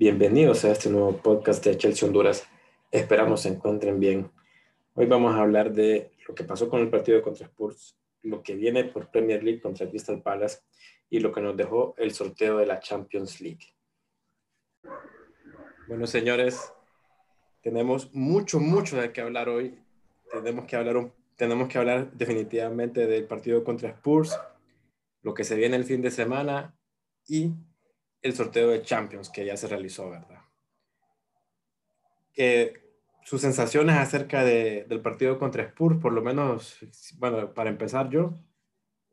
Bienvenidos a este nuevo podcast de Chelsea Honduras. Esperamos se encuentren bien. Hoy vamos a hablar de lo que pasó con el partido contra Spurs, lo que viene por Premier League contra Crystal Palace y lo que nos dejó el sorteo de la Champions League. Bueno, señores, tenemos mucho, mucho de qué hablar hoy. Tenemos que hablar, tenemos que hablar definitivamente del partido contra Spurs, lo que se viene el fin de semana y el sorteo de Champions que ya se realizó, ¿verdad? Que sus sensaciones acerca del partido contra Spurs, por lo menos, bueno, para empezar yo,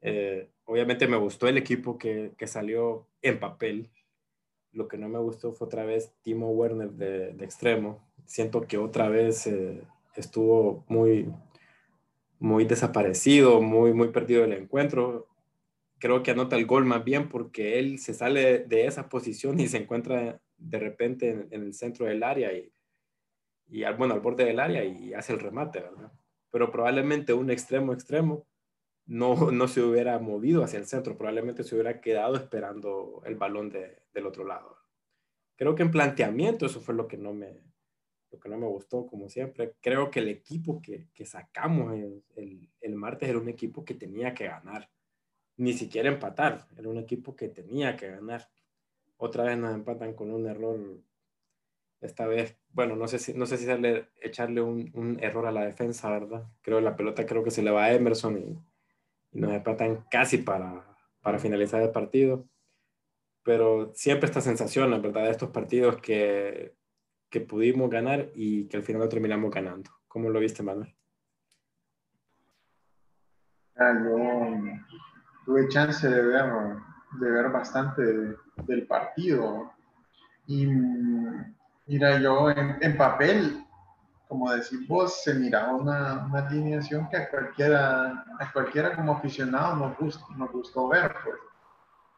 eh, obviamente me gustó el equipo que, que, salió en papel. Lo que no me gustó fue otra vez Timo Werner de, de extremo. Siento que otra vez eh, estuvo muy, muy desaparecido, muy, muy perdido el encuentro creo que anota el gol más bien porque él se sale de esa posición y se encuentra de repente en, el centro del área y, y, bueno, al borde del área y hace el remate, ¿verdad? Pero probablemente un extremo extremo no, no se hubiera movido hacia el centro, probablemente se hubiera quedado esperando el balón de, del otro lado. Creo que en planteamiento eso fue lo que no me, lo que no me gustó, como siempre. Creo que el equipo que, que sacamos el, el, el martes era un equipo que tenía que ganar ni siquiera empatar. Era un equipo que tenía que ganar. Otra vez nos empatan con un error. Esta vez, bueno, no sé si, no sé si echarle un, error a la defensa, ¿verdad? Creo la pelota creo que se le va a Emerson y, nos empatan casi para, para finalizar el partido. Pero siempre esta sensación, la verdad, de estos partidos que, que pudimos ganar y que al final lo terminamos ganando. ¿Cómo lo viste, Manuel? Ah, tuve chance de ver, de ver bastante del partido. Y mira, yo en, papel, como decís vos, se miraba una, una, alineación que a cualquiera, a cualquiera como aficionado nos, gustó, nos gustó ver, pues.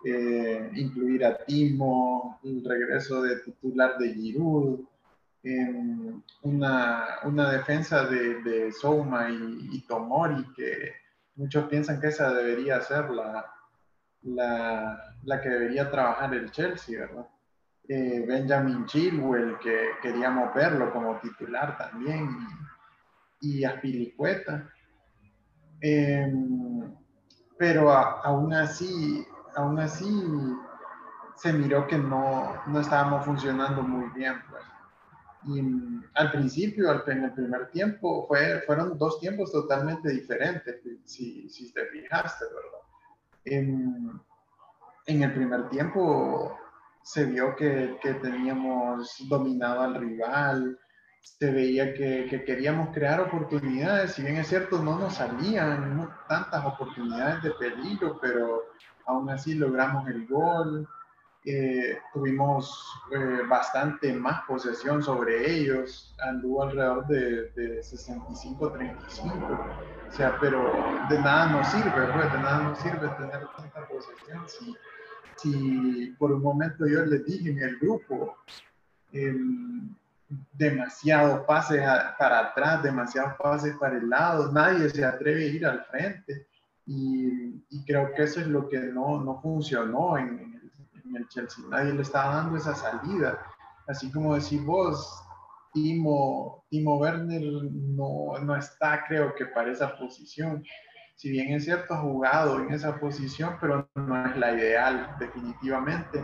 Eh, incluir a Timo, el regreso de titular de Giroud, una, una, defensa de, de Souma y, y Tomori que muchos piensan que esa debería ser la, la, que debería trabajar el Chelsea, ¿verdad? Eh, Benjamin Chilwell, que queríamos verlo como titular también, y, y Aspilicueta. Em, pero aún así, aún así se miró que no, no estábamos funcionando muy bien, pues. Y al principio, en el primer tiempo, fue, fueron dos tiempos totalmente diferentes, si, te fijaste, ¿verdad? En, el primer tiempo se vio que, teníamos dominado al rival, se veía que, queríamos crear oportunidades, si bien es cierto, no nos salían tantas oportunidades de peligro, pero aún así logramos el gol tuvimos eh, bastante más posesión sobre ellos, anduvo alrededor de, de 65-35, o sea, pero de nada nos sirve, pues, de nada nos sirve tener tanta posesión. Si, si por un momento yo les dije en el grupo, em, demasiados pases para atrás, demasiados pases para el lado, nadie se atreve a ir al frente. Y, y creo que eso es lo que no, no funcionó en, en el Chelsea. Nadie le estaba dando esa salida. Así como decís vos, Timo, Timo Werner no, no está, creo que, para esa posición. Si bien es cierto, ha jugado en esa posición, pero no es la ideal, definitivamente.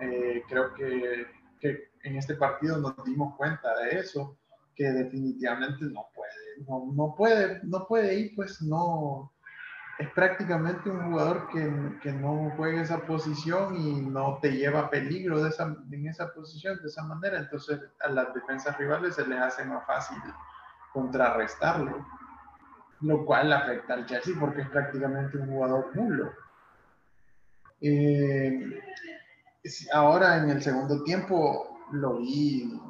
Eh, creo que, que, en este partido nos dimos cuenta de eso, que definitivamente no puede, no, no puede, no puede ir, pues no, es prácticamente un jugador que, que, no juega esa posición y no te lleva peligro de esa, en esa posición de esa manera. Entonces a las defensas rivales se les hace más fácil contrarrestarlo, lo cual afecta al Chelsea porque es prácticamente un jugador nulo. Eh, ahora en el segundo tiempo lo vi,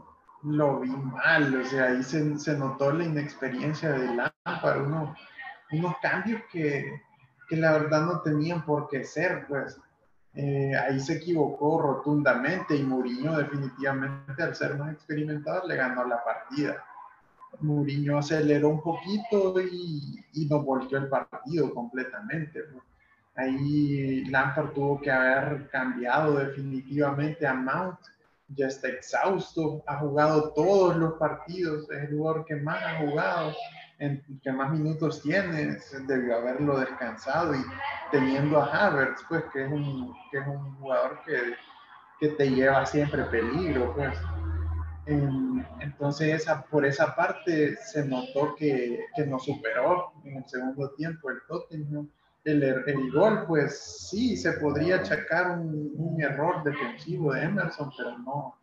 lo vi mal, o sea, ahí se, se notó la inexperiencia de Lampard, uno unos cambios que, que, la verdad no tenían por qué ser, pues. Eh, ahí se equivocó rotundamente y Mourinho definitivamente al ser más experimentado le ganó la partida. Mourinho aceleró un poquito y, y nos volvió el partido completamente. Ahí Lampard tuvo que haber cambiado definitivamente a Mount ya está exhausto, ha jugado todos los partidos, es el jugador que más ha jugado, en, que más minutos tiene, debió haberlo descansado y teniendo a Havertz, pues que es un, que es un jugador que, que te lleva siempre peligro, pues. entonces, esa, por esa parte se notó que, que nos superó en el segundo tiempo el Tottenham. El, el, gol, pues sí, se podría achacar un, un, error defensivo de Emerson, pero no,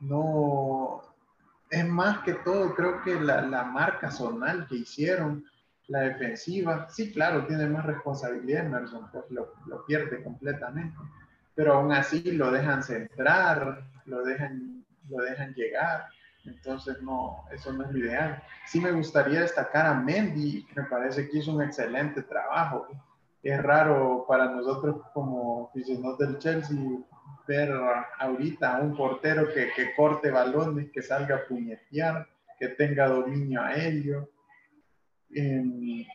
no, es más que todo, creo que la, la marca zonal que hicieron, la defensiva, sí, claro, tiene más responsabilidad Emerson, pues lo, lo, pierde completamente, pero aún así lo dejan centrar, lo dejan, lo dejan llegar, entonces no, eso no es lo ideal. Sí me gustaría destacar a Mendy, me parece que hizo un excelente trabajo. Es raro para nosotros como aficionados del Chelsea ver ahorita a un portero que, que, corte balones, que salga a puñetear, que tenga dominio aéreo. Eh,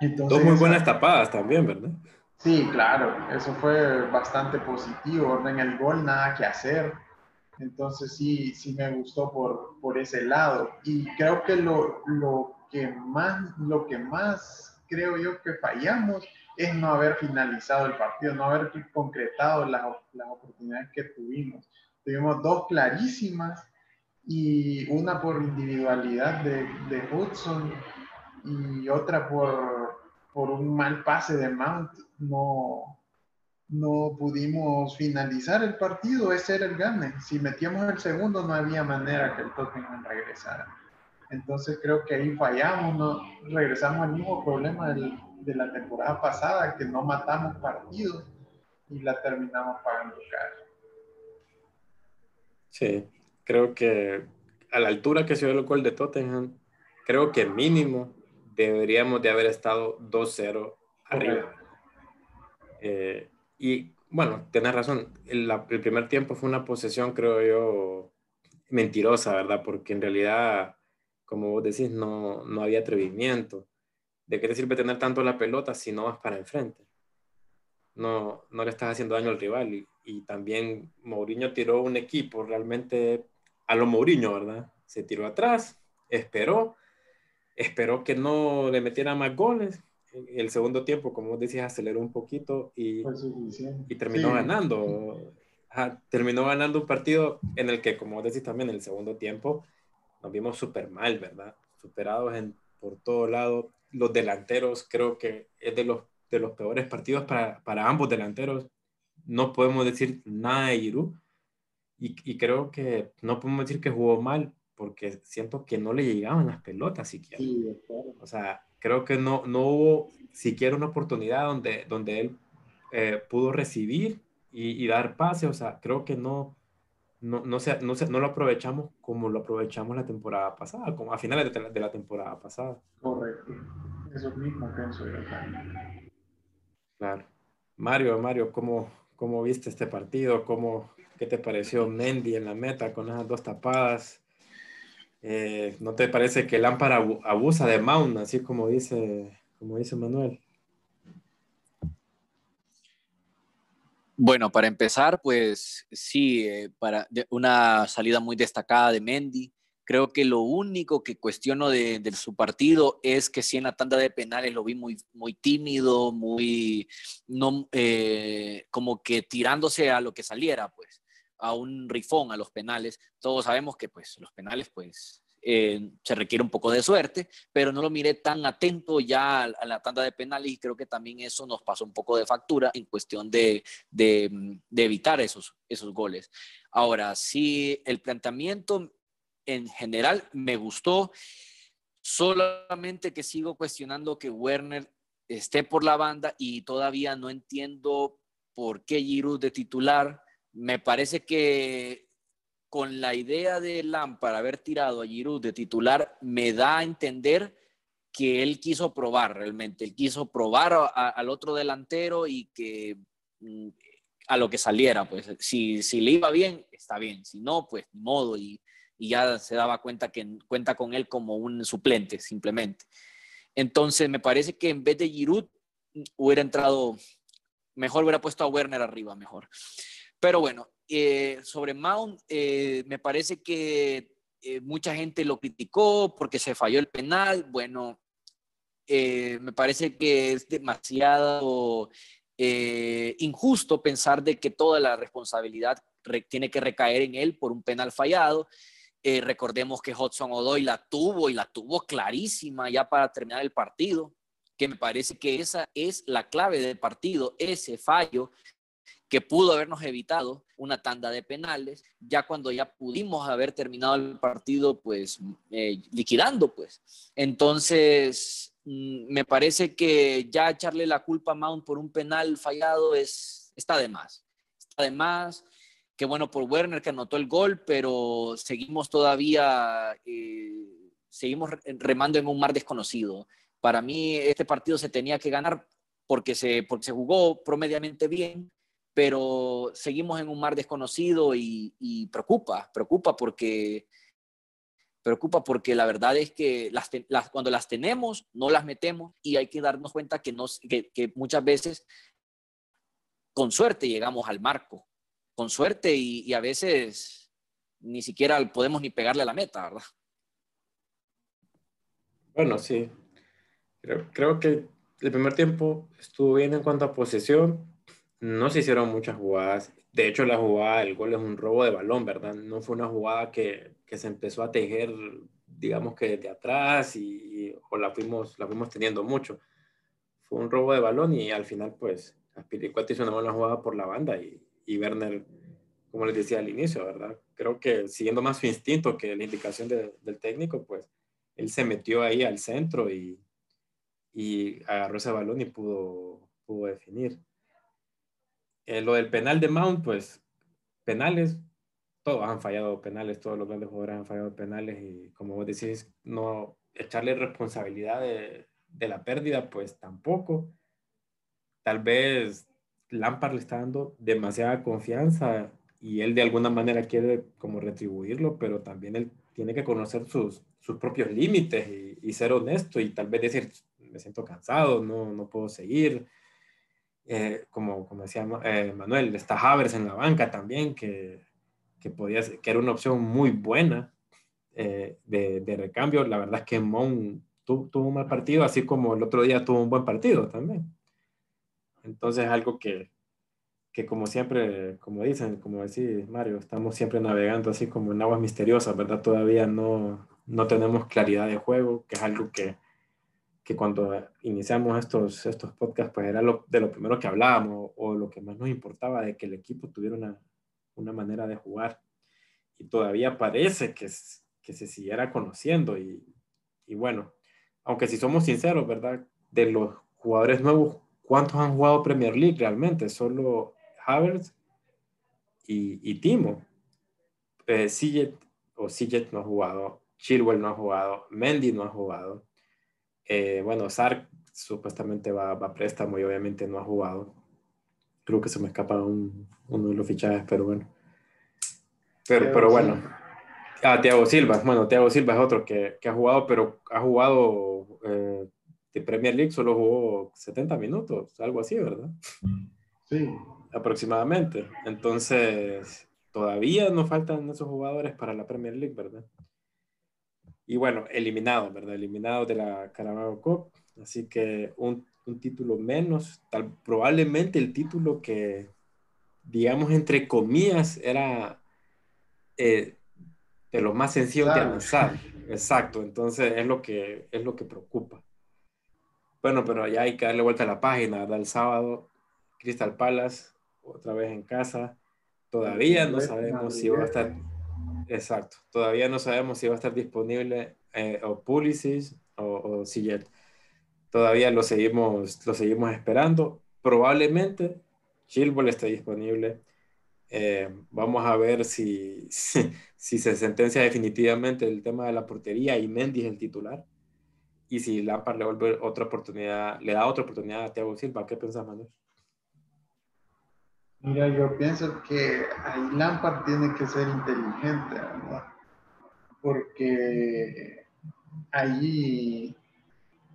entonces, Dos muy buenas tapadas también, ¿verdad? Sí, claro, eso fue bastante positivo. En el gol nada que hacer. Entonces sí, sí me gustó por, por ese lado. Y creo que lo, lo, que más, lo que más creo yo que fallamos es no haber finalizado el partido, no haber concretado las, las oportunidades que tuvimos. Tuvimos dos clarísimas y una por individualidad de, de Hudson y otra por, por, un mal pase de Mount. No, no pudimos finalizar el partido, ese era el gane. Si metíamos el segundo no había manera que el Tottenham regresara. Entonces creo que ahí fallamos, no regresamos al mismo problema del, de la temporada pasada, que no matamos partidos y la terminamos pagando caro. Sí, creo que a la altura que se dio el gol de Tottenham, creo que mínimo deberíamos de haber estado 2-0 arriba. Eh, y bueno, tienes razón, el, el, primer tiempo fue una posesión, creo yo, mentirosa, ¿verdad? Porque en realidad, como vos decís, no, no había atrevimiento. ¿De qué te sirve tener tanto la pelota si no vas para enfrente? No, no le estás haciendo daño al rival. Y, también Mourinho tiró un equipo realmente a lo Mourinho, ¿verdad? Se tiró atrás, esperó, esperó que no le metiera más goles. El segundo tiempo, como decías, aceleró un poquito y, y terminó ganando. terminó ganando un partido en el que, como decís también, en el segundo tiempo nos vimos súper mal, ¿verdad? Superados en, por todo lado los delanteros, creo que es de los, de los peores partidos para, para ambos delanteros. No podemos decir nada de Giroud y, y, creo que no podemos decir que jugó mal porque siento que no le llegaban las pelotas siquiera. O sea, creo que no, no hubo siquiera una oportunidad donde, donde él eh, pudo recibir y, y, dar pase. O sea, creo que no, no, no, se, no, se, no lo aprovechamos como lo aprovechamos la temporada pasada, como a finales de, de la temporada pasada. Correcto. Eso mismo pienso yo también. Claro. Mario, Mario, ¿cómo, cómo viste este partido? ¿Cómo, ¿Qué te pareció Mendy en la meta con esas dos tapadas? Eh, ¿No te parece que Lámpara abusa de Mount, así como dice, como dice Manuel? Bueno, para empezar, pues sí, eh, para una salida muy destacada de Mendy. Creo que lo único que cuestiono de, su partido es que si en la tanda de penales lo vi muy, muy tímido, muy, no, eh, como que tirándose a lo que saliera, pues, a un rifón, a los penales. Todos sabemos que, pues, los penales, pues, eh, se requiere un poco de suerte, pero no lo miré tan atento ya a, la tanda de penales y creo que también eso nos pasó un poco de factura en cuestión de, de, de evitar esos, esos goles. Ahora, sí, el planteamiento en general me gustó, solamente que sigo cuestionando que Werner esté por la banda y todavía no entiendo por qué Giroud de titular. Me parece que con la idea de Lampard haber tirado a Giroud de titular, me da a entender que él quiso probar realmente, él quiso probar al otro delantero y que mm, a lo que saliera, pues si, le iba bien, está bien, si no, pues modo, y, y ya se daba cuenta que cuenta con él como un suplente, simplemente. Entonces, me parece que en vez de Giroud, hubiera entrado, mejor hubiera puesto a Werner arriba, mejor. Pero bueno, eh, sobre Mount, eh, me parece que eh, mucha gente lo criticó porque se falló el penal. Bueno, me parece que es demasiado injusto pensar de que toda la responsabilidad tiene que recaer en él por un penal fallado. recordemos que Hudson Odoy la tuvo y la tuvo clarísima ya para terminar el partido, que me parece que esa es la clave del partido, ese fallo que pudo habernos evitado una tanda de penales, ya cuando ya pudimos haber terminado el partido, pues eh, liquidando, pues. Entonces, mm, me parece que ya echarle la culpa a Mount por un penal fallado es, está de más. Está de más. Qué bueno por Werner que anotó el gol, pero seguimos todavía, eh, seguimos remando en un mar desconocido. Para mí, este partido se tenía que ganar porque se, porque se jugó promediamente bien pero seguimos en un mar desconocido y, preocupa, preocupa porque, preocupa porque la verdad es que las, cuando las tenemos, no las metemos y hay que darnos cuenta que, nos, que, muchas veces con suerte llegamos al marco, con suerte y, a veces ni siquiera podemos ni pegarle a la meta, ¿verdad? Bueno, sí. Creo, creo que el primer tiempo estuvo bien en cuanto a posesión, no se hicieron muchas jugadas. De hecho, la jugada, el gol es un robo de balón, ¿verdad? No fue una jugada que, se empezó a tejer, digamos que de atrás y, o la fuimos, la fuimos teniendo mucho. Fue un robo de balón y al final, pues, Aspiricueta hizo una buena jugada por la banda y, y Werner, como les decía al inicio, ¿verdad? Creo que siguiendo más su instinto que la indicación del técnico, pues, él se metió ahí al centro y, y agarró ese balón y pudo, pudo definir. Eh, lo del penal de Mount, pues penales, todos han fallado penales, todos los grandes jugadores han fallado penales y como vos decís, no echarle responsabilidad de, de la pérdida, pues tampoco. Tal vez Lampard le está dando demasiada confianza y él de alguna manera quiere como retribuirlo, pero también él tiene que conocer sus, sus propios límites y, y, ser honesto y tal vez decir, me siento cansado, no, no puedo seguir, eh, como, como decía eh, Manuel, está Havers en la banca también, que, que, podía, que era una opción muy buena eh, de, de, recambio. La verdad es que Mon tuvo un mal partido, así como el otro día tuvo un buen partido también. Entonces, algo que, que como siempre, como dicen, como decís Mario, estamos siempre navegando así como en aguas misteriosas, ¿verdad? Todavía no, no tenemos claridad de juego, que es algo que, que cuando iniciamos estos, estos podcasts, pues era lo, de lo primero que hablábamos o lo que más nos importaba de que el equipo tuviera una, una manera de jugar. Y todavía parece que, que se siguiera conociendo. Y, y, bueno, aunque si somos sinceros, ¿verdad? De los jugadores nuevos, ¿cuántos han jugado Premier League realmente? Solo Havertz y, y Timo. Eh, o Siget no ha jugado, Chilwell no ha jugado, Mendy no ha jugado. Eh, bueno, Sark supuestamente va, a préstamo y obviamente no ha jugado. Creo que se me escapa uno de los fichajes, pero bueno. Pero, pero bueno. Ah, Thiago Silva. Bueno, Thiago Silva es otro que, ha jugado, pero ha jugado eh, de Premier League, solo jugó 70 minutos, algo así, ¿verdad? Sí. Aproximadamente. Entonces, todavía nos faltan esos jugadores para la Premier League, ¿verdad? Y bueno, eliminado, ¿verdad? Eliminado de la Carabao Cup. Así que un, un título menos, tal, probablemente el título que, digamos, entre comillas, era eh, de los más sencillos de avanzar. Exacto, entonces es lo que, es lo que preocupa. Bueno, pero ya hay que darle vuelta a la página, ¿verdad? El sábado, Crystal Palace, otra vez en casa. Todavía no sabemos si va a estar Exacto. Todavía no sabemos si va a estar disponible eh, o Pulisic o, o Todavía lo seguimos, lo seguimos esperando. Probablemente Chilwell esté disponible. Eh, vamos a ver si, si, se sentencia definitivamente el tema de la portería y Mendy es el titular. Y si Lampard le vuelve otra oportunidad, le da otra oportunidad a Thiago Silva. ¿Qué piensas, Manuel? Mira, yo pienso que ahí Lampard tiene que ser inteligente, ¿verdad? Porque ahí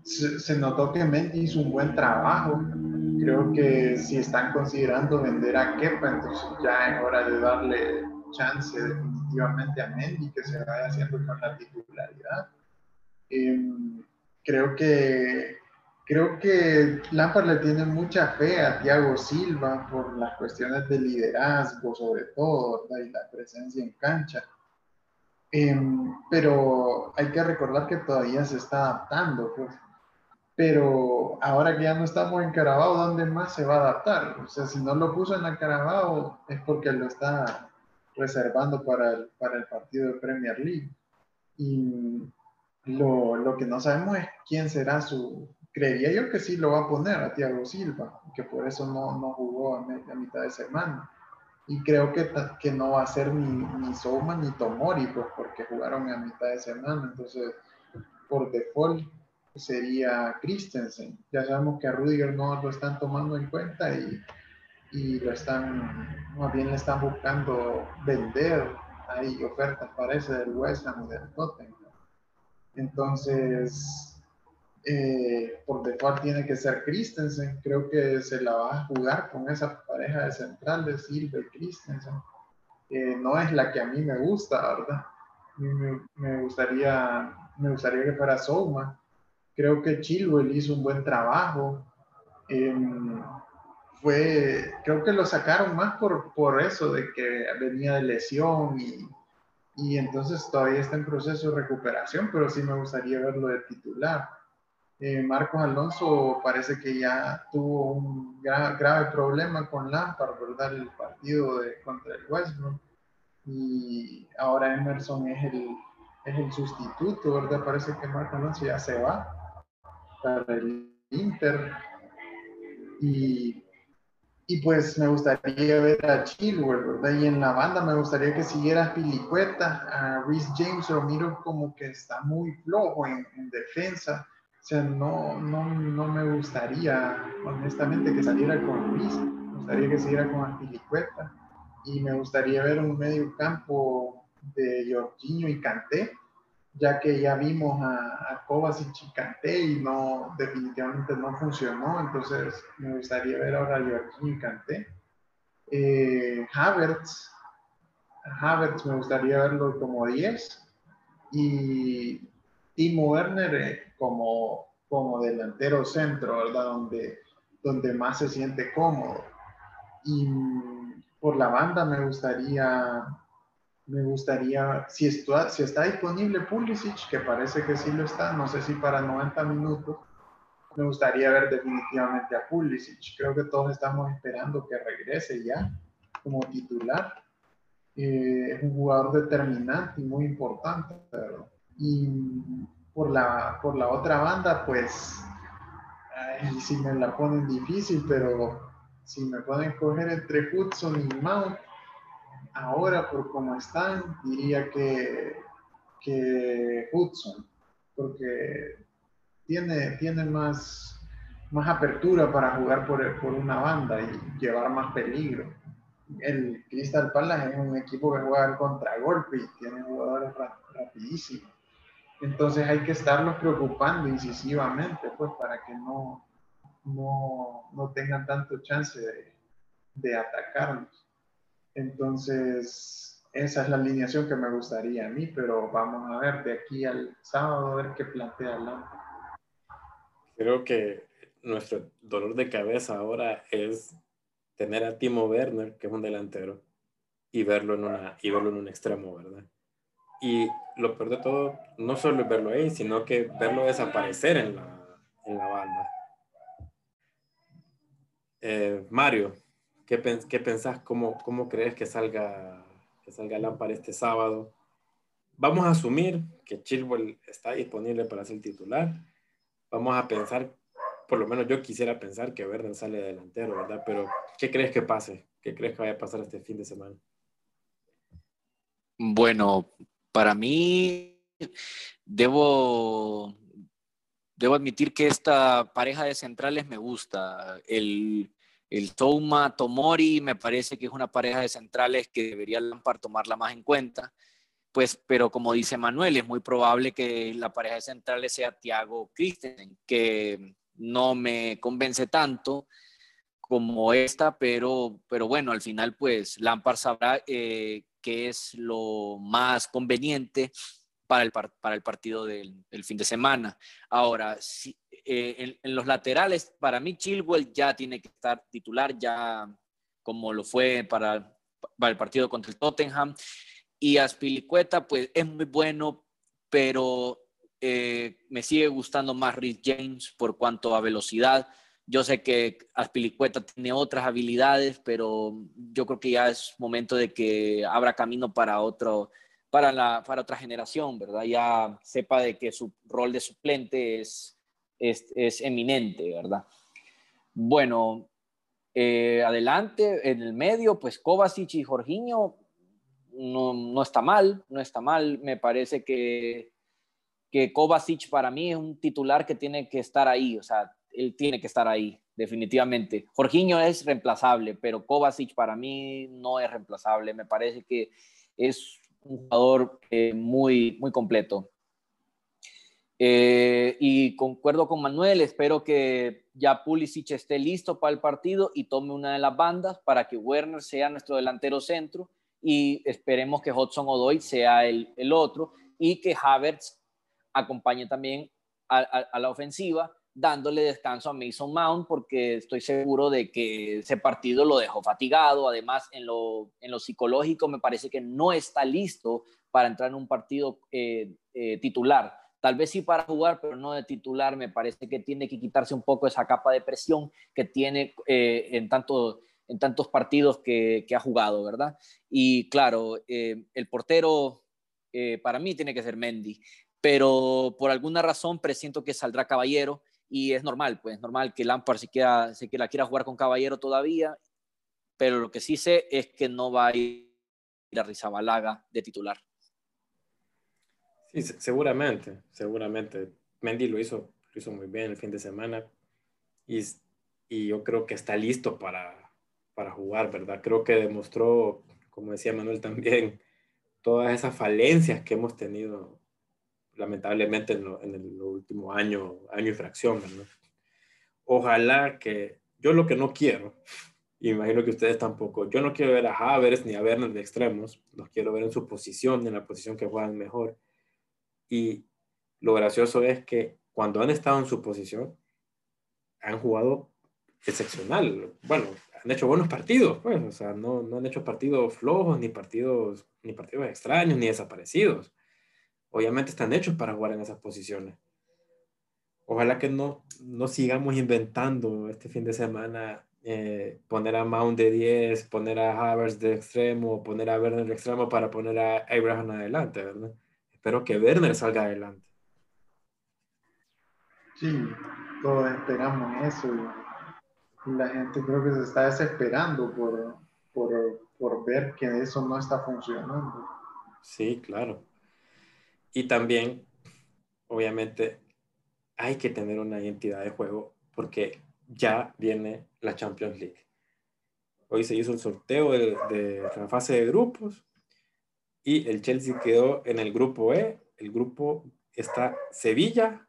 se, notó que Mendy hizo un buen trabajo. creo que si están considerando vender a Kepa, entonces ya es hora de darle chance definitivamente a Mendy que se vaya haciendo con la titularidad. Em, creo que creo que Lampard le tiene mucha fe a Thiago Silva por las cuestiones de liderazgo, sobre todo, y la presencia en cancha. Em, pero hay que recordar que todavía se está adaptando, pues. Pero ahora que ya no estamos en Carabao, ¿dónde más se va a adaptar? O sea, si no lo puso en la Carabao es porque lo está reservando para el, para el partido de Premier League. Y lo, lo que no sabemos es quién será su... Creería yo que sí lo va a poner a Thiago Silva, que por eso no, no jugó a, mitad de semana. Y creo que, que no va a ser ni, ni Souma ni Tomori, pues porque jugaron a mitad de semana. Entonces, por default, sería Christensen. Ya sabemos que a Rudiger no lo están tomando en cuenta y, y lo están, más bien le están buscando vender. Hay ofertas, parece, del West Ham y del Tottenham. Entonces, eh, por default tiene que ser Christensen. Creo que se la va a jugar con esa pareja de centrales, Silva y Christensen. no es la que a mí me gusta, ¿verdad? Me, me, gustaría, me gustaría que fuera Souma Creo que Chilwell hizo un buen trabajo. Em, fue, creo que lo sacaron más por, por eso, de que venía de lesión y, y entonces todavía está en proceso de recuperación, pero sí me gustaría verlo de titular. Eh, Marcos Alonso parece que ya tuvo un grave problema con Lampard, ¿verdad? El partido de, contra el Westbrook. Y ahora Emerson es el, es el sustituto, ¿verdad? Parece que Marcos Alonso ya se va para el Inter. Y, y pues me gustaría ver a Chilwell, ¿verdad? Y en la banda me gustaría que siguiera Filicueta, a Rhys James lo miro como que está muy flojo en, defensa. Sea, no, no, no, me gustaría, honestamente, que saliera con Rhys. Me gustaría que siguiera con Filicueta. Y me gustaría ver un medio campo de Jorginho y Canté ya que ya vimos a, a Kovacic y y no, definitivamente no funcionó, entonces me gustaría ver ahora a Joaquín y Canté. Eh, Havertz, Havertz me gustaría verlo como 10 y Timo Werner eh, como, como delantero centro, ¿verdad? Donde, donde más se siente cómodo. Y por la banda me gustaría me gustaría, si está, si está disponible Pulisic, que parece que sí lo está, no sé si para 90 minutos, me gustaría ver definitivamente a Pulisic. Creo que todos estamos esperando que regrese ya como titular. Eh, es un jugador determinante y muy importante. Y por la, por la otra banda, pues, ay, si me la ponen difícil, pero si me pueden coger entre Hudson y Mount, ahora por cómo están, diría que, que Hudson, porque tiene, tiene más, más apertura para jugar por, por una banda y llevar más peligro. El Crystal Palace es un equipo que juega al contragolpe y tiene jugadores rapidísimos. Entonces hay que estarlos preocupando incisivamente, pues, para que no, no, no tengan tanto chance de, de atacarnos. Entonces, esa es la alineación que me gustaría a mí, pero vamos a ver de aquí al sábado a ver qué plantea la. Creo que nuestro dolor de cabeza ahora es tener a Timo Werner, que es un delantero, y verlo en, una, y verlo en un extremo, ¿verdad? Y lo peor de todo, no solo verlo ahí, sino que verlo desaparecer en la, en la banda. Eh, Mario, ¿Qué, qué pensás? ¿Cómo, ¿Cómo crees que salga, que salga Lampard este sábado? Vamos a asumir que Chilwell está disponible para ser titular. Vamos a pensar, por lo menos yo quisiera pensar que Verden sale delantero, ¿verdad? Pero, ¿qué crees que pase? ¿Qué crees que vaya a pasar este fin de semana? Bueno, para mí, debo, debo admitir que esta pareja de centrales me gusta. El, el Touma Tomori me parece que es una pareja de centrales que debería Lampard tomarla más en cuenta. Pues, pero como dice Manuel, es muy probable que la pareja de centrales sea Thiago Christensen, que no me convence tanto. como esta, pero, pero bueno, al final pues Lampard sabrá eh, qué es lo más conveniente para el, para el partido del, fin de semana. Ahora, eh, en, los laterales, para mí Chilwell ya tiene que estar titular, ya como lo fue para, para el partido contra el Tottenham. Y Aspilicueta, pues es muy bueno, pero eh, me sigue gustando más Rhys James por cuanto a velocidad. Yo sé que Aspilicueta tiene otras habilidades, pero yo creo que ya es momento de que abra camino para otro, para, la, para otra generación, ¿verdad? Ya sepa de que su rol de suplente es, es, eminente, ¿verdad? Bueno, eh, adelante, en el medio, pues Kovacic y Jorginho no, no, está mal, no está mal. Me parece que, que Kovacic para mí es un titular que tiene que estar ahí, o sea, él tiene que estar ahí, definitivamente. Jorginho es reemplazable, pero Kovacic para mí no es reemplazable. Me parece que es un jugador eh, muy, muy completo. Eh, y concuerdo con Manuel, espero que ya Pulisic esté listo para el partido y tome una de las bandas para que Werner sea nuestro delantero centro y esperemos que Hudson Odoy sea el, el otro y que Havertz acompañe también a, a, la ofensiva dándole descanso a Mason Mount porque estoy seguro de que ese partido lo dejó fatigado. Además, en lo, en lo psicológico me parece que no está listo para entrar en un partido eh, eh, titular. Tal vez sí para jugar, pero no de titular. Me parece que tiene que quitarse un poco esa capa de presión que tiene eh, en, tanto, en tantos partidos que, que, ha jugado, ¿verdad? Y claro, el portero para mí tiene que ser Mendy, pero por alguna razón presiento que saldrá Caballero y es normal, pues es normal que Lampard se quiera, se quiera, quiera jugar con Caballero todavía, pero lo que sí sé es que no va a ir a Rizabalaga de titular. Sí, seguramente, seguramente. Mendy lo hizo, lo hizo muy bien el fin de semana y, y yo creo que está listo para, para jugar, ¿verdad? Creo que demostró, como decía Manuel también, todas esas falencias que hemos tenido lamentablemente en, el último año, año y fracción. Ojalá que yo lo que no quiero, imagino que ustedes tampoco, yo no quiero ver a Havers ni a Werner de extremos, los quiero ver en su posición, en la posición que juegan mejor. Y lo gracioso es que cuando han estado en su posición, han jugado excepcional. Bueno, han hecho buenos partidos, pues, o sea, no, no han hecho partidos flojos, ni partidos, ni partidos extraños, ni desaparecidos obviamente están hechos para jugar en esas posiciones. Ojalá que no, no sigamos inventando este fin de semana eh, poner a Mount de 10, poner a Havertz de extremo, poner a Werner de extremo para poner a Abraham adelante, ¿verdad? Espero que Werner salga adelante. Sí, todos esperamos eso y la gente creo que se está desesperando por, por, por ver que eso no está funcionando. Sí, claro. Y también, obviamente, hay que tener una identidad de juego porque ya viene la Champions League. Hoy se hizo el sorteo de, la fase de grupos y el Chelsea quedó en el grupo E. El grupo está Sevilla,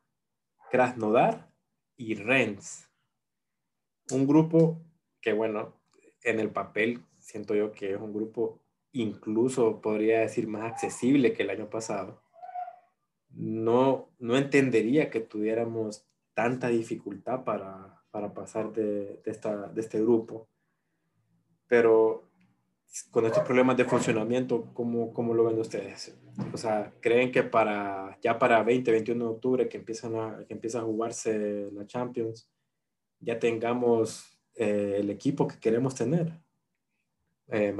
Krasnodar y Rennes. Un grupo que, bueno, en el papel siento yo que es un grupo incluso, podría decir, más accesible que el año pasado no, no entendería que tuviéramos tanta dificultad para, para pasar de, de, esta, de este grupo. Pero con estos problemas de funcionamiento, ¿cómo, ¿cómo, lo ven ustedes? O sea, ¿creen que para ya para 20, 21 de octubre que, empiezan a, que empieza a jugarse la Champions, ya tengamos eh, el equipo que queremos tener? Eh.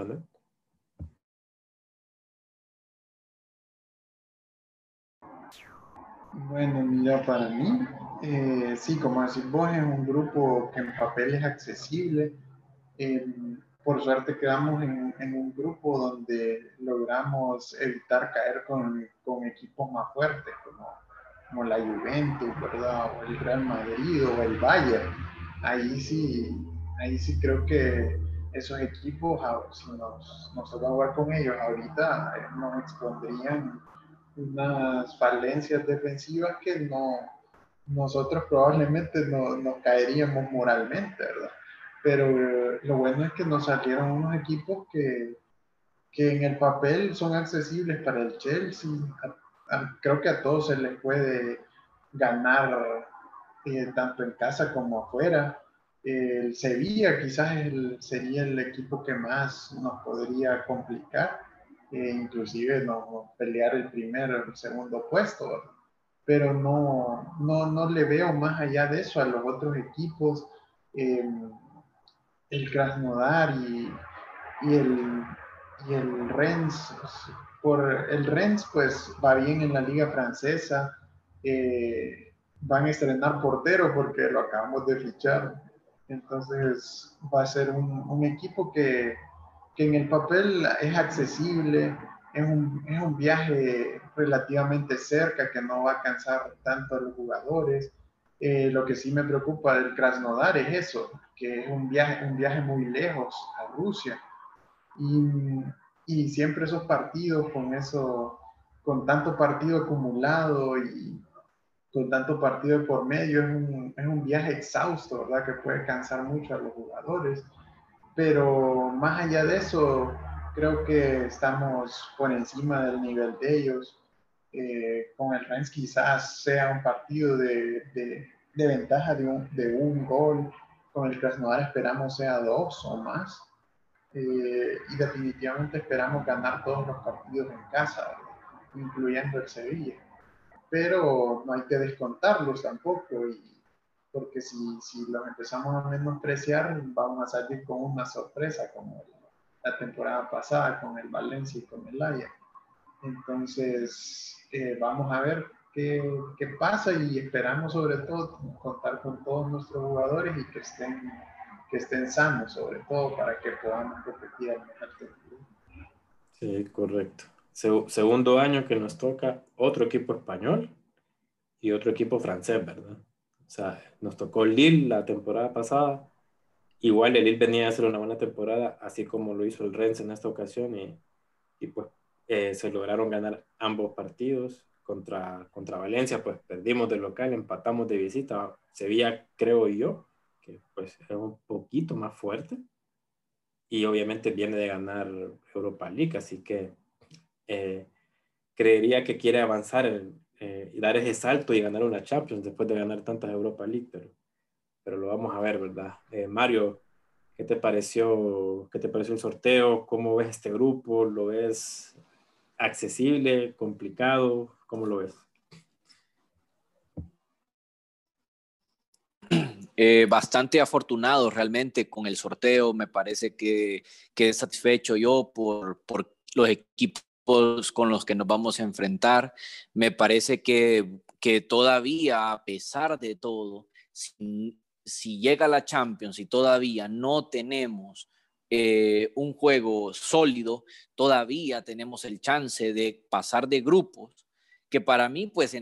Bueno, mira, para mí, eh, sí, como decís vos, es un grupo que en papel es accesible. Em, por suerte quedamos en, un grupo donde logramos evitar caer con, con equipos más fuertes, como, como, la Juventus, ¿verdad? O el Real Madrid o el Bayern. Ahí sí, ahí sí creo que esos equipos, si nos, nos toca jugar con ellos ahorita, eh, nos expondrían unas falencias defensivas que no, nosotros probablemente no, nos caeríamos moralmente, ¿verdad? pero lo bueno es que nos salieron unos equipos que, que en el papel son accesibles para el Chelsea. creo que a todos se les puede ganar eh, tanto en casa como afuera. el Sevilla quizás sería el equipo que más nos podría complicar, inclusive no, pelear el primer o el segundo puesto, pero no, no, no, le veo más allá de eso a los otros equipos. Em, el Krasnodar y, y, el, y el Rennes. Por el Rennes, pues va bien en la liga francesa. Eh, van a estrenar portero porque lo acabamos de fichar. Entonces va a ser un equipo que, que, en el papel es accesible, es un, es un, viaje relativamente cerca que no va a cansar tanto a los jugadores. Eh, lo que sí me preocupa del Krasnodar es eso, que es un viaje, un viaje muy lejos a Rusia. Y, y siempre esos partidos con eso, con tanto partido acumulado y con tanto partido por medio, es un, es un viaje exhausto, ¿verdad? Que puede cansar mucho a los jugadores. Pero más allá de eso, creo que estamos por encima del nivel de ellos. Eh, con el Rennes quizás sea un partido de, de, de ventaja de un, de un gol con el Krasnodar esperamos sea dos o más. Eh, y definitivamente esperamos ganar todos los partidos en casa, incluyendo el Sevilla. Pero no hay que descontarlos tampoco, y, porque si, si los empezamos a menospreciar, vamos a salir con una sorpresa como la temporada pasada con el Valencia y con el Ajax. Entonces, eh, vamos a ver qué, pasa y esperamos sobre todo contar con todos nuestros jugadores y que estén, que estén sanos sobre todo para que podamos competir al mejor Sí, correcto. segundo año que nos toca otro equipo español y otro equipo francés, ¿verdad? O sea, nos tocó Lille la temporada pasada. Igual el Lille venía a hacer una buena temporada, así como lo hizo el Rennes en esta ocasión, y, y pues eh, se lograron ganar ambos partidos contra, contra Valencia, pues perdimos de local, empatamos de visita. Sevilla, creo yo, que pues es un poquito más fuerte. Y obviamente viene de ganar Europa League, así que eh, creería que quiere avanzar eh, y dar ese salto y ganar una Champions después de ganar tantas Europa League, pero, pero lo vamos a ver, ¿verdad? Eh, Mario, ¿qué te pareció, qué te pareció el sorteo? ¿Cómo ves este grupo? ¿Lo ves accesible, complicado? ¿Cómo lo ves? Eh, bastante afortunado realmente con el sorteo. Me parece que quedé satisfecho yo por, por los equipos con los que nos vamos a enfrentar. Me parece que, que todavía, a pesar de todo, si, llega la Champions y todavía no tenemos eh, un juego sólido, todavía tenemos el chance de pasar de grupos que para mí, pues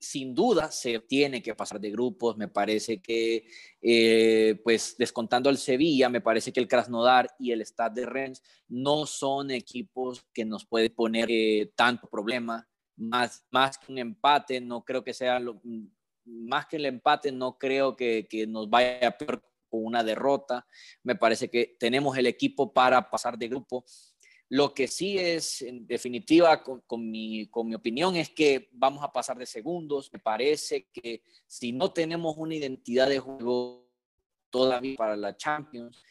sin duda se tiene que pasar de grupos. Me parece que, eh, pues descontando al Sevilla, me parece que el Krasnodar y el Stade de Rennes no son equipos que nos pueden poner eh, tanto problema. Más, más que un empate, no creo que sea lo, más que el empate, no creo que, que nos vaya peor con una derrota. Me parece que tenemos el equipo para pasar de grupo lo que sí es, en definitiva, con, mi, mi opinión, es que vamos a pasar de segundos. Me parece que si no tenemos una identidad de juego todavía para la Champions,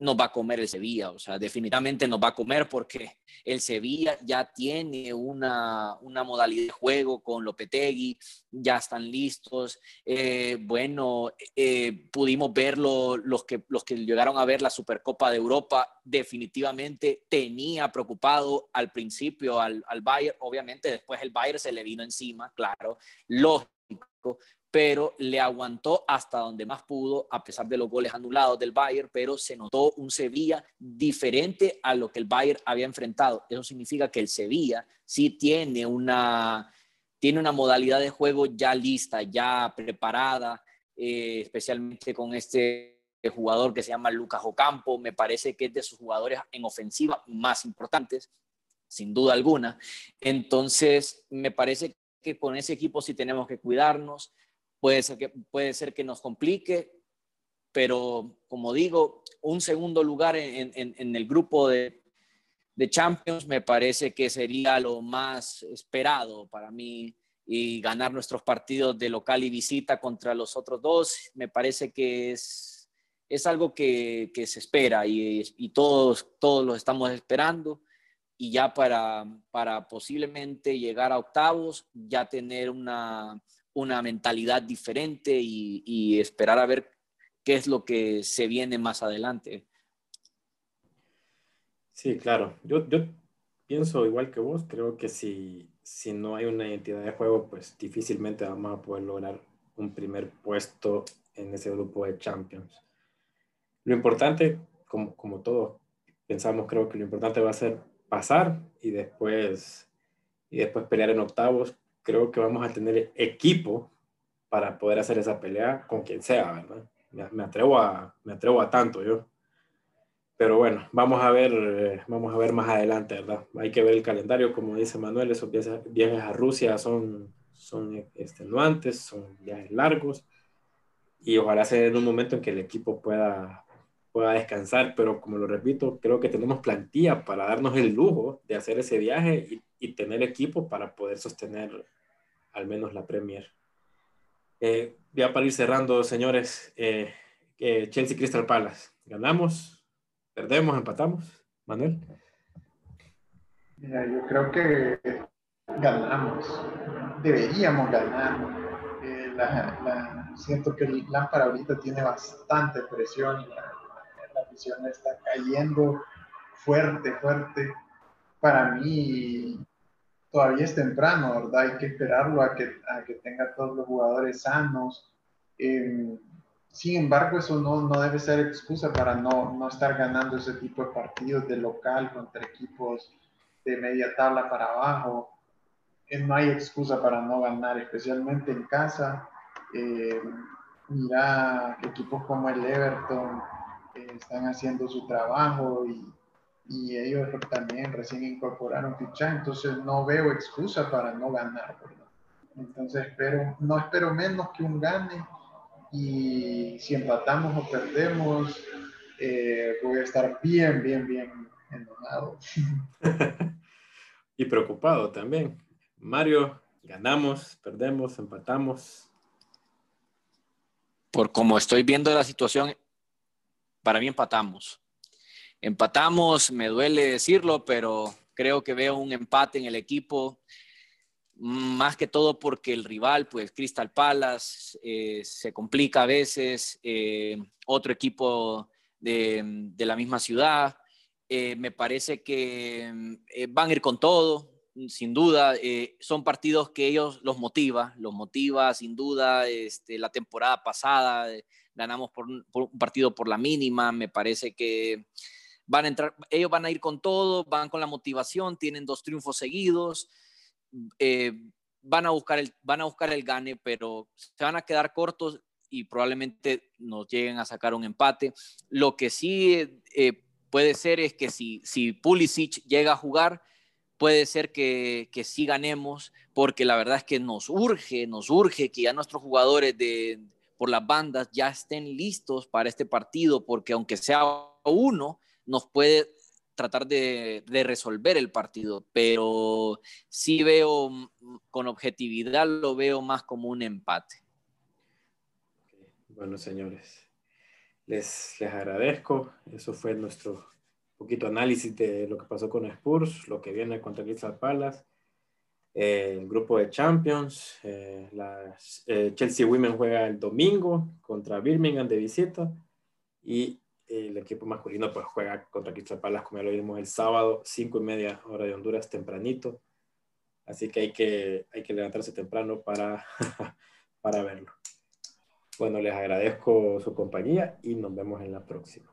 nos va a comer el Sevilla, o sea, definitivamente nos va a comer porque el Sevilla ya tiene una, una modalidad de juego con Lopetegui, ya están listos. Eh, bueno, eh, pudimos verlo, los que, los que llegaron a ver la Supercopa de Europa, definitivamente tenía preocupado al principio al, al Bayern, obviamente después el Bayern se le vino encima, claro, lógico, pero le aguantó hasta donde más pudo, a pesar de los goles anulados del Bayern, pero se notó un Sevilla diferente a lo que el Bayern había enfrentado. Eso significa que el Sevilla sí tiene una, tiene una modalidad de juego ya lista, ya preparada, eh, especialmente con este jugador que se llama Lucas Ocampo. Me parece que es de sus jugadores en ofensiva más importantes, sin duda alguna. Entonces, me parece que con ese equipo sí tenemos que cuidarnos Puede ser que, puede ser que nos complique, pero como digo, un segundo lugar en, en, el grupo de, de, Champions me parece que sería lo más esperado para mí y ganar nuestros partidos de local y visita contra los otros dos, me parece que es, es algo que, que se espera y, y, todos, todos lo estamos esperando y ya para, para posiblemente llegar a octavos, ya tener una, una mentalidad diferente y, esperar a ver qué es lo que se viene más adelante. Sí, claro. Yo, yo pienso igual que vos, creo que si, si no hay una identidad de juego, pues difícilmente vamos a poder lograr un primer puesto en ese grupo de Champions. Lo importante, como, como todos pensamos, creo que lo importante va a ser pasar y después, y después pelear en octavos. Creo que vamos a tener equipo para poder hacer esa pelea con quien sea, ¿verdad? me, atrevo a, me atrevo a tanto yo. Pero bueno, vamos a ver, eh, vamos a ver más adelante, ¿verdad? Hay que ver el calendario, como dice Manuel, esos viajes, a Rusia son, son extenuantes, son viajes largos y ojalá sea en un momento en que el equipo pueda, pueda descansar, pero como lo repito, creo que tenemos plantilla para darnos el lujo de hacer ese viaje y, y tener equipo para poder sostener al menos la Premier. Eh, ya para ir cerrando, señores, eh, Chelsea Crystal Palace, ¿ganamos? ¿Perdemos? ¿Empatamos? Manuel. Mira, yo creo que ganamos, deberíamos ganar. Eh, siento que el Lampard ahorita tiene bastante presión y la, la está cayendo fuerte, fuerte. Para mí, todavía es temprano, ¿verdad? Hay que esperarlo a que, a que tenga todos los jugadores sanos. Em, sin embargo, eso no, no, debe ser excusa para no, no, estar ganando ese tipo de partidos de local contra equipos de media tabla para abajo. Eh, no hay excusa para no ganar, especialmente en casa. Eh, mira equipos como el Everton eh, están haciendo su trabajo y y ellos también recién incorporaron fichaje, entonces no veo excusa para no ganar, ¿verdad? Entonces espero, no espero menos que un gane y si empatamos o perdemos, eh, voy a estar bien, bien, bien enojado. y preocupado también. Mario, ganamos, perdemos, empatamos. Por como estoy viendo la situación, para mí empatamos. Empatamos, me duele decirlo, pero creo que veo un empate en el equipo, más que todo porque el rival, pues Crystal Palace, eh, se complica a veces, eh, otro equipo de, la misma ciudad, eh, me parece que van a ir con todo, sin duda, son partidos que ellos los motiva, los motiva sin duda, este, la temporada pasada ganamos por un partido por la mínima, me parece que van a entrar, ellos van a ir con todo, van con la motivación, tienen dos triunfos seguidos, eh, van, a buscar el, van a buscar el gane, pero se van a quedar cortos y probablemente nos lleguen a sacar un empate. Lo que sí eh, puede ser es que si, si Pulisic llega a jugar, puede ser que, que sí ganemos, porque la verdad es que nos urge, nos urge que ya nuestros jugadores de, por las bandas ya estén listos para este partido, porque aunque sea uno, nos puede tratar de, resolver el partido, pero sí veo con objetividad, lo veo más como un empate. Bueno, señores, les, les agradezco. Eso fue nuestro poquito análisis de lo que pasó con Spurs, lo que viene contra Crystal Palace, eh, el grupo de Champions. Eh, eh, Chelsea Women juega el domingo contra Birmingham de visita y el equipo masculino pues juega contra Palace, como ya lo vimos el sábado, cinco y media hora de Honduras, tempranito. Así que hay que, hay que levantarse temprano para, para verlo. Bueno, les agradezco su compañía y nos vemos en la próxima.